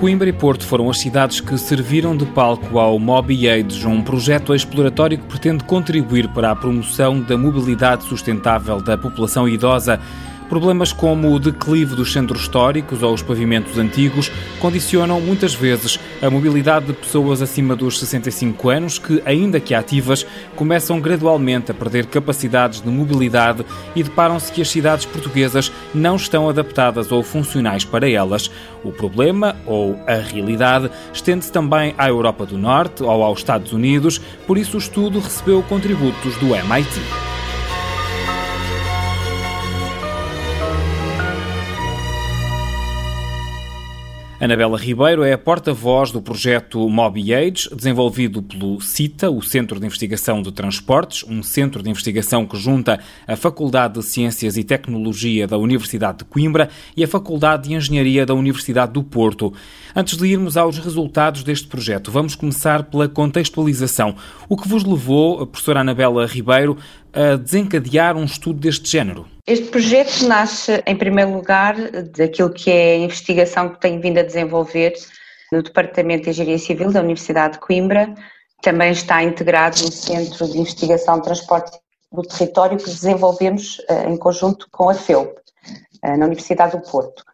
Coimbra e Porto foram as cidades que serviram de palco ao Mobi Age, um projeto exploratório que pretende contribuir para a promoção da mobilidade sustentável da população idosa Problemas como o declive dos centros históricos ou os pavimentos antigos condicionam muitas vezes a mobilidade de pessoas acima dos 65 anos que, ainda que ativas, começam gradualmente a perder capacidades de mobilidade e deparam-se que as cidades portuguesas não estão adaptadas ou funcionais para elas. O problema, ou a realidade, estende-se também à Europa do Norte ou aos Estados Unidos, por isso o estudo recebeu contributos do MIT. Anabela Ribeiro é a porta-voz do projeto Mobi Age, desenvolvido pelo CITA, o Centro de Investigação de Transportes, um centro de investigação que junta a Faculdade de Ciências e Tecnologia da Universidade de Coimbra e a Faculdade de Engenharia da Universidade do Porto. Antes de irmos aos resultados deste projeto, vamos começar pela contextualização. O que vos levou, a professora Anabela Ribeiro, a desencadear um estudo deste género? Este projeto nasce, em primeiro lugar, daquilo que é a investigação que tenho vindo a desenvolver no Departamento de Engenharia Civil da Universidade de Coimbra. Também está integrado no Centro de Investigação de Transporte do Território que desenvolvemos eh, em conjunto com a FEUP, eh, na Universidade do Porto.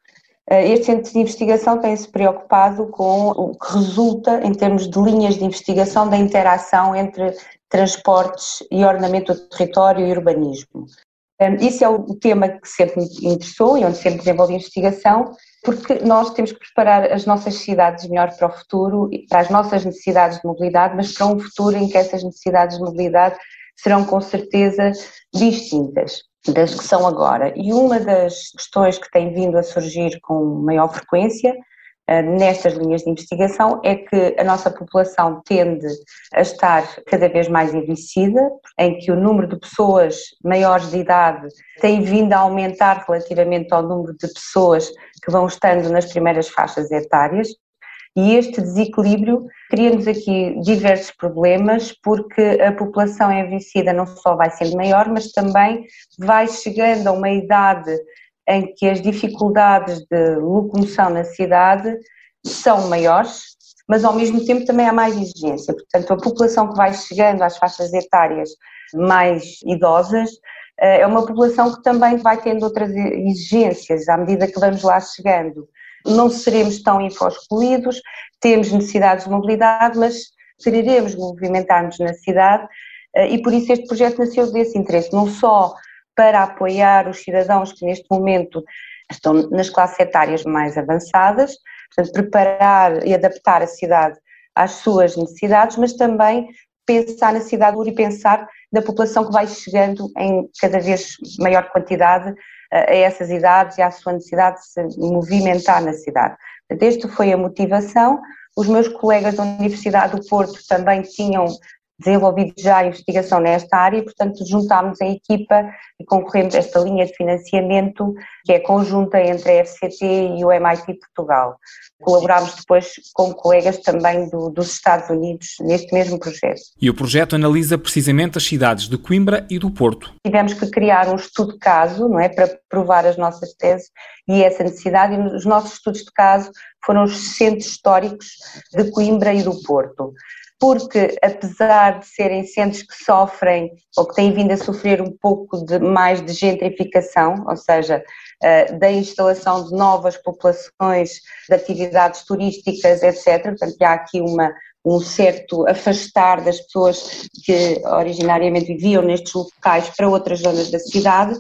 Eh, este centro de investigação tem-se preocupado com o que resulta em termos de linhas de investigação da interação entre transportes e ornamento do território e urbanismo. Isso é o tema que sempre me interessou e onde sempre desenvolvi investigação, porque nós temos que preparar as nossas cidades melhor para o futuro, para as nossas necessidades de mobilidade, mas para um futuro em que essas necessidades de mobilidade serão com certeza distintas das que são agora. E uma das questões que tem vindo a surgir com maior frequência nestas linhas de investigação é que a nossa população tende a estar cada vez mais envelhecida, em que o número de pessoas maiores de idade tem vindo a aumentar relativamente ao número de pessoas que vão estando nas primeiras faixas etárias. E este desequilíbrio cria-nos aqui diversos problemas, porque a população envelhecida não só vai sendo maior, mas também vai chegando a uma idade em que as dificuldades de locomoção na cidade são maiores, mas ao mesmo tempo também há mais exigência. Portanto, a população que vai chegando às faixas etárias mais idosas eh, é uma população que também vai tendo outras exigências à medida que vamos lá chegando. Não seremos tão infoscluídos, temos necessidades de mobilidade, mas quereremos movimentar-nos na cidade eh, e por isso este projeto nasceu desse interesse, não só para apoiar os cidadãos que neste momento estão nas classes etárias mais avançadas, portanto, preparar e adaptar a cidade às suas necessidades, mas também pensar na cidade e pensar na população que vai chegando em cada vez maior quantidade eh, a essas idades e à sua necessidade de se movimentar na cidade. Portanto, esta foi a motivação. Os meus colegas da Universidade do Porto também tinham desenvolvido já a investigação nesta área e, portanto, juntámos a equipa e concorremos a esta linha de financiamento que é conjunta entre a FCT e o MIT Portugal. Colaborámos depois com colegas também do, dos Estados Unidos neste mesmo projeto. E o projeto analisa precisamente as cidades de Coimbra e do Porto. Tivemos que criar um estudo de caso, não é, para provar as nossas teses e essa necessidade e os nossos estudos de caso foram os centros históricos de Coimbra e do Porto porque apesar de serem centros que sofrem ou que têm vindo a sofrer um pouco de mais de gentrificação, ou seja, eh, da instalação de novas populações, de atividades turísticas, etc. Portanto, há aqui uma, um certo afastar das pessoas que originariamente viviam nestes locais para outras zonas da cidade.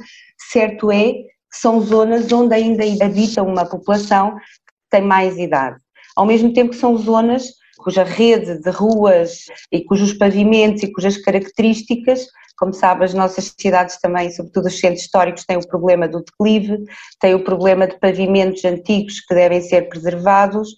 Certo é que são zonas onde ainda habita uma população que tem mais idade. Ao mesmo tempo que são zonas cuja rede de ruas e cujos pavimentos e cujas características, como sabe, as nossas cidades também, sobretudo os centros históricos, têm o problema do declive, têm o problema de pavimentos antigos que devem ser preservados,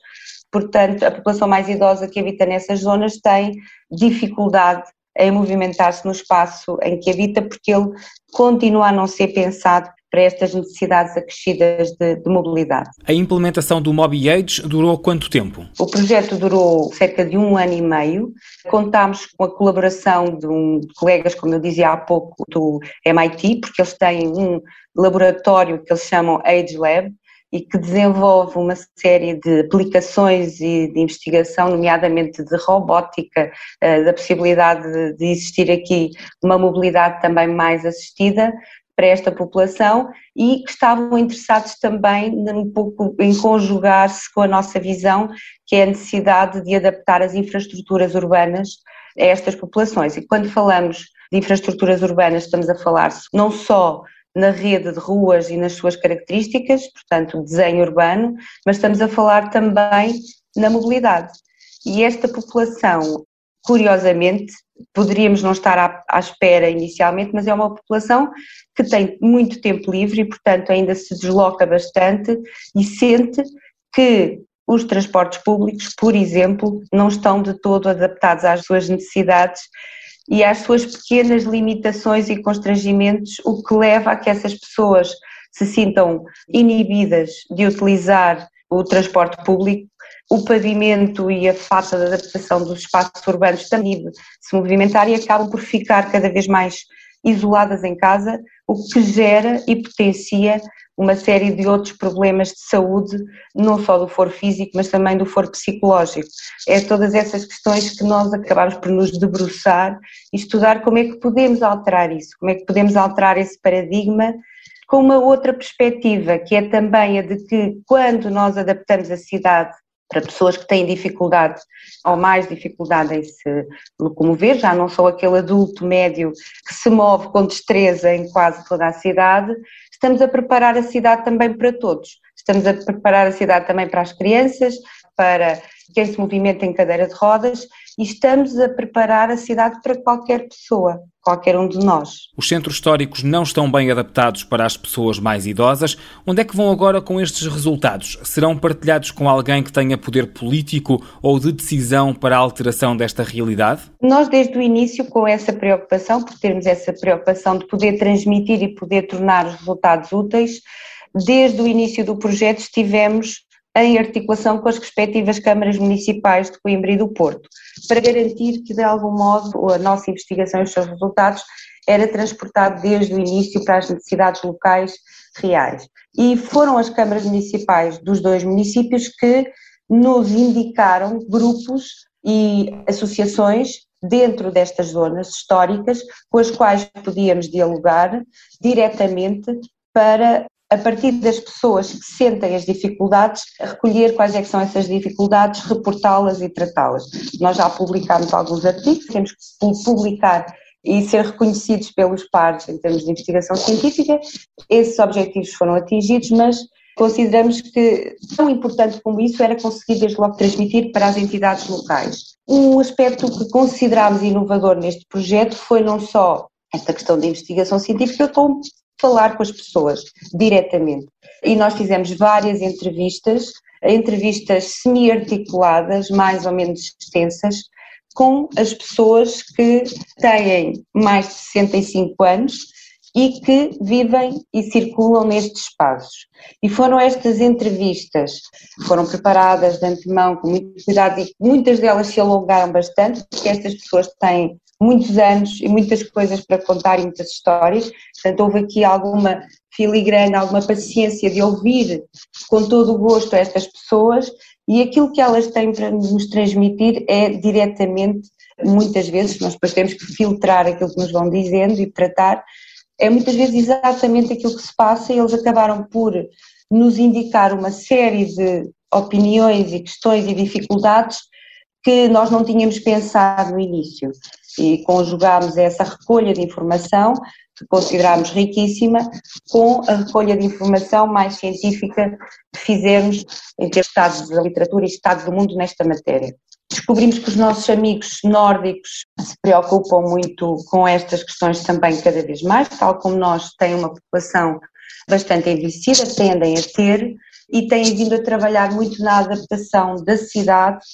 portanto, a população mais idosa que habita nessas zonas tem dificuldade em movimentar-se no espaço em que habita, porque ele continua a não ser pensado para estas necessidades acrescidas de, de, mobilidade. A implementação do Mobi Age durou quanto tempo? O projeto durou cerca de um ano e meio. Contámos com a colaboração de, um, de colegas, como eu dizia há pouco, do MIT, porque eles têm um laboratório que eles chamam Age Lab, e que desenvolve uma série de aplicações e de investigação, nomeadamente de robótica, eh, da possibilidade de existir aqui uma mobilidade também mais assistida para esta população e que estavam interessados também um pouco em conjugar-se com a nossa visão, que é a necessidade de adaptar as infraestruturas urbanas a estas populações. E quando falamos de infraestruturas urbanas, estamos a falar não só na rede de ruas e nas suas características, portanto, desenho urbano, mas estamos a falar também na mobilidade. E esta população, curiosamente, poderíamos não estar à, à, espera inicialmente, mas é uma população que tem muito tempo livre e, portanto, ainda se desloca bastante e sente que os transportes públicos, por exemplo, não estão de todo adaptados às suas necessidades e às suas pequenas limitações e constrangimentos, o que leva a que essas pessoas se sintam inibidas de utilizar o transporte público, o pavimento e a falta de adaptação dos espaços urbanos também se movimentar e acabam por ficar cada vez mais isoladas em casa, o que gera e potencia uma série de outros problemas de saúde, não só do foro físico, mas também do foro psicológico. É todas essas questões que nós acabamos por nos debruçar e estudar como é que podemos alterar isso, como é que podemos alterar esse paradigma com uma outra perspectiva, que é também a de que quando nós adaptamos a cidade para pessoas que têm dificuldade ou mais dificuldade em se locomover, já não sou aquele adulto médio que se move com destreza em quase toda a cidade, estamos a preparar a cidade também para todos. Estamos a preparar a cidade também para as crianças, para quem se movimenta em cadeira de rodas e estamos a preparar a cidade para qualquer pessoa, qualquer um de nós. Os centros históricos não estão bem adaptados para as pessoas mais idosas. Onde é que vão agora com estes resultados? Serão partilhados com alguém que tenha poder político ou de decisão para a alteração desta realidade? Nós, desde o início, com essa preocupação, por termos essa preocupação de poder transmitir e poder tornar os resultados úteis, desde o início do projeto estivemos em articulação com as respectivas câmaras municipais de Coimbra e do Porto, para garantir que, de algum modo, a nossa investigação e os seus resultados era transportado desde o início para as necessidades locais reais. E foram as câmaras municipais dos dois municípios que nos indicaram grupos e associações dentro destas zonas históricas com as quais podíamos dialogar diretamente para a partir das pessoas que sentem as dificuldades, recolher quais é são essas dificuldades, reportá-las e tratá-las. Nós já publicámos alguns artigos, temos que publicar e ser reconhecidos pelos pares em termos de investigação científica. Esses objetivos foram atingidos, mas consideramos que tão importante como isso era conseguir desde logo transmitir para as entidades locais. Um aspecto que considerámos inovador neste projeto foi não só esta questão da investigação científica, como falar com as pessoas diretamente. E nós fizemos várias entrevistas, entrevistas semi-articuladas, mais ou menos extensas, com as pessoas que têm mais de 65 anos e que vivem e circulam nestes espaços. E foram estas entrevistas, foram preparadas de antemão com muito cuidado e muitas delas se alongaram bastante, porque estas pessoas têm muitos anos e muitas coisas para contar e muitas histórias, portanto houve aqui alguma filigrana, alguma paciência de ouvir com todo o gosto estas pessoas e aquilo que elas têm para nos transmitir é diretamente, muitas vezes, nós depois temos que filtrar aquilo que nos vão dizendo e tratar, é muitas vezes exatamente aquilo que se passa e eles acabaram por nos indicar uma série de opiniões e questões e dificuldades que nós não tínhamos pensado no início e conjugámos essa recolha de informação, que considerámos riquíssima, com a recolha de informação mais científica que fizemos em termos de estados da literatura e estados do mundo nesta matéria. Descobrimos que os nossos amigos nórdicos se preocupam muito com estas questões também cada vez mais, tal como nós têm uma população bastante envelhecida, tendem a ter, e têm vindo a trabalhar muito na adaptação da cidade,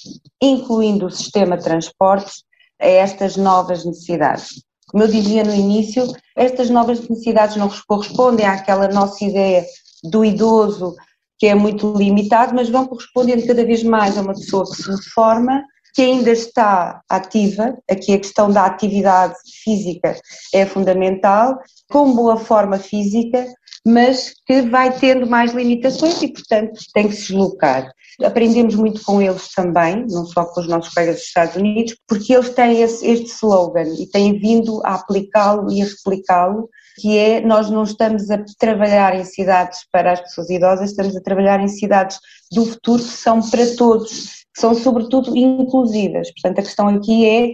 incluindo o sistema de transportes, a estas novas necessidades. Como eu dizia no início, estas novas necessidades não correspondem àquela nossa ideia do idoso que é muito limitado, mas vão correspondendo cada vez mais a uma pessoa que se reforma, que ainda está ativa, aqui a questão da atividade física é fundamental, com boa forma física, mas que vai tendo mais limitações e, portanto, tem que se deslocar. Aprendemos muito com eles também, não só com os nossos colegas dos Estados Unidos, porque eles têm esse, este slogan e têm vindo a aplicá-lo e a replicá-lo, que é nós não estamos a trabalhar em cidades para as pessoas idosas, estamos a trabalhar em cidades do futuro que são para todos, que são sobretudo inclusivas. Portanto, a questão aqui é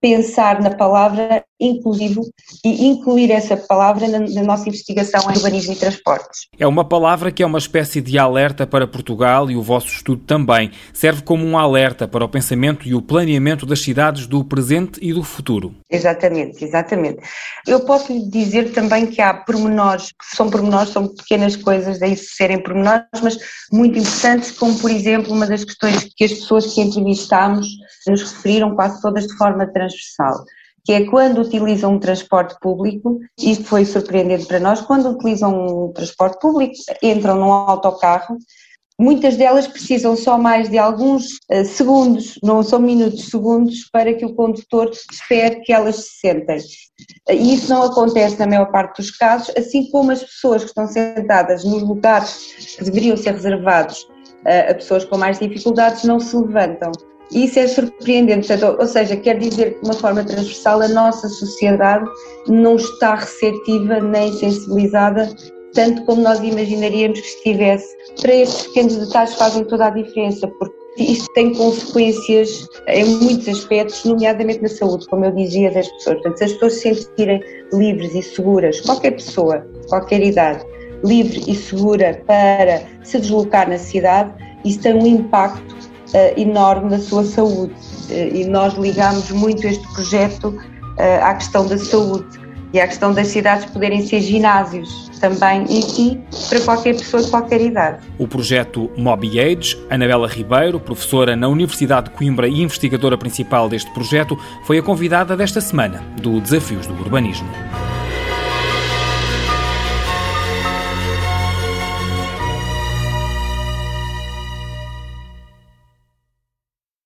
pensar na palavra inclusivo e incluir essa palavra na, na, nossa investigação em urbanismo e transportes. É uma palavra que é uma espécie de alerta para Portugal e o vosso estudo também. Serve como um alerta para o pensamento e o planeamento das cidades do presente e do futuro. Exatamente, exatamente. Eu posso lhe dizer também que há pormenores, que são pormenores, são pequenas coisas, daí serem pormenores, mas muito importantes, como por exemplo uma das questões que as pessoas que entrevistámos nos referiram quase todas de forma transversal que é quando utilizam um transporte público, isto foi surpreendente para nós, quando utilizam um transporte público, entram num autocarro, muitas delas precisam só mais de alguns uh, segundos, não são minutos, segundos, para que o condutor espere que elas se sentem. E isso não acontece na maior parte dos casos, assim como as pessoas que estão sentadas nos lugares que deveriam ser reservados uh, a pessoas com mais dificuldades não se levantam. E isso é surpreendente, portanto, ou seja, quer dizer que de uma forma transversal a nossa sociedade não está receptiva nem sensibilizada tanto como nós imaginaríamos que estivesse. Para estes pequenos detalhes fazem toda a diferença, porque isto tem consequências em muitos aspectos, nomeadamente na saúde, como eu dizia, das pessoas. Portanto, se as pessoas se sentirem livres e seguras, qualquer pessoa, qualquer idade, livre e segura para se deslocar na cidade, isso tem um impacto enorme na sua saúde. Uh, e nós ligamos muito este projeto uh, à questão da saúde e à questão das cidades poderem ser ginásios também si para qualquer pessoa de qualquer idade. O projeto Mobi Age, Anabela Ribeiro, professora na Universidade de Coimbra e investigadora principal deste projeto, foi a convidada desta semana do Desafios do Urbanismo.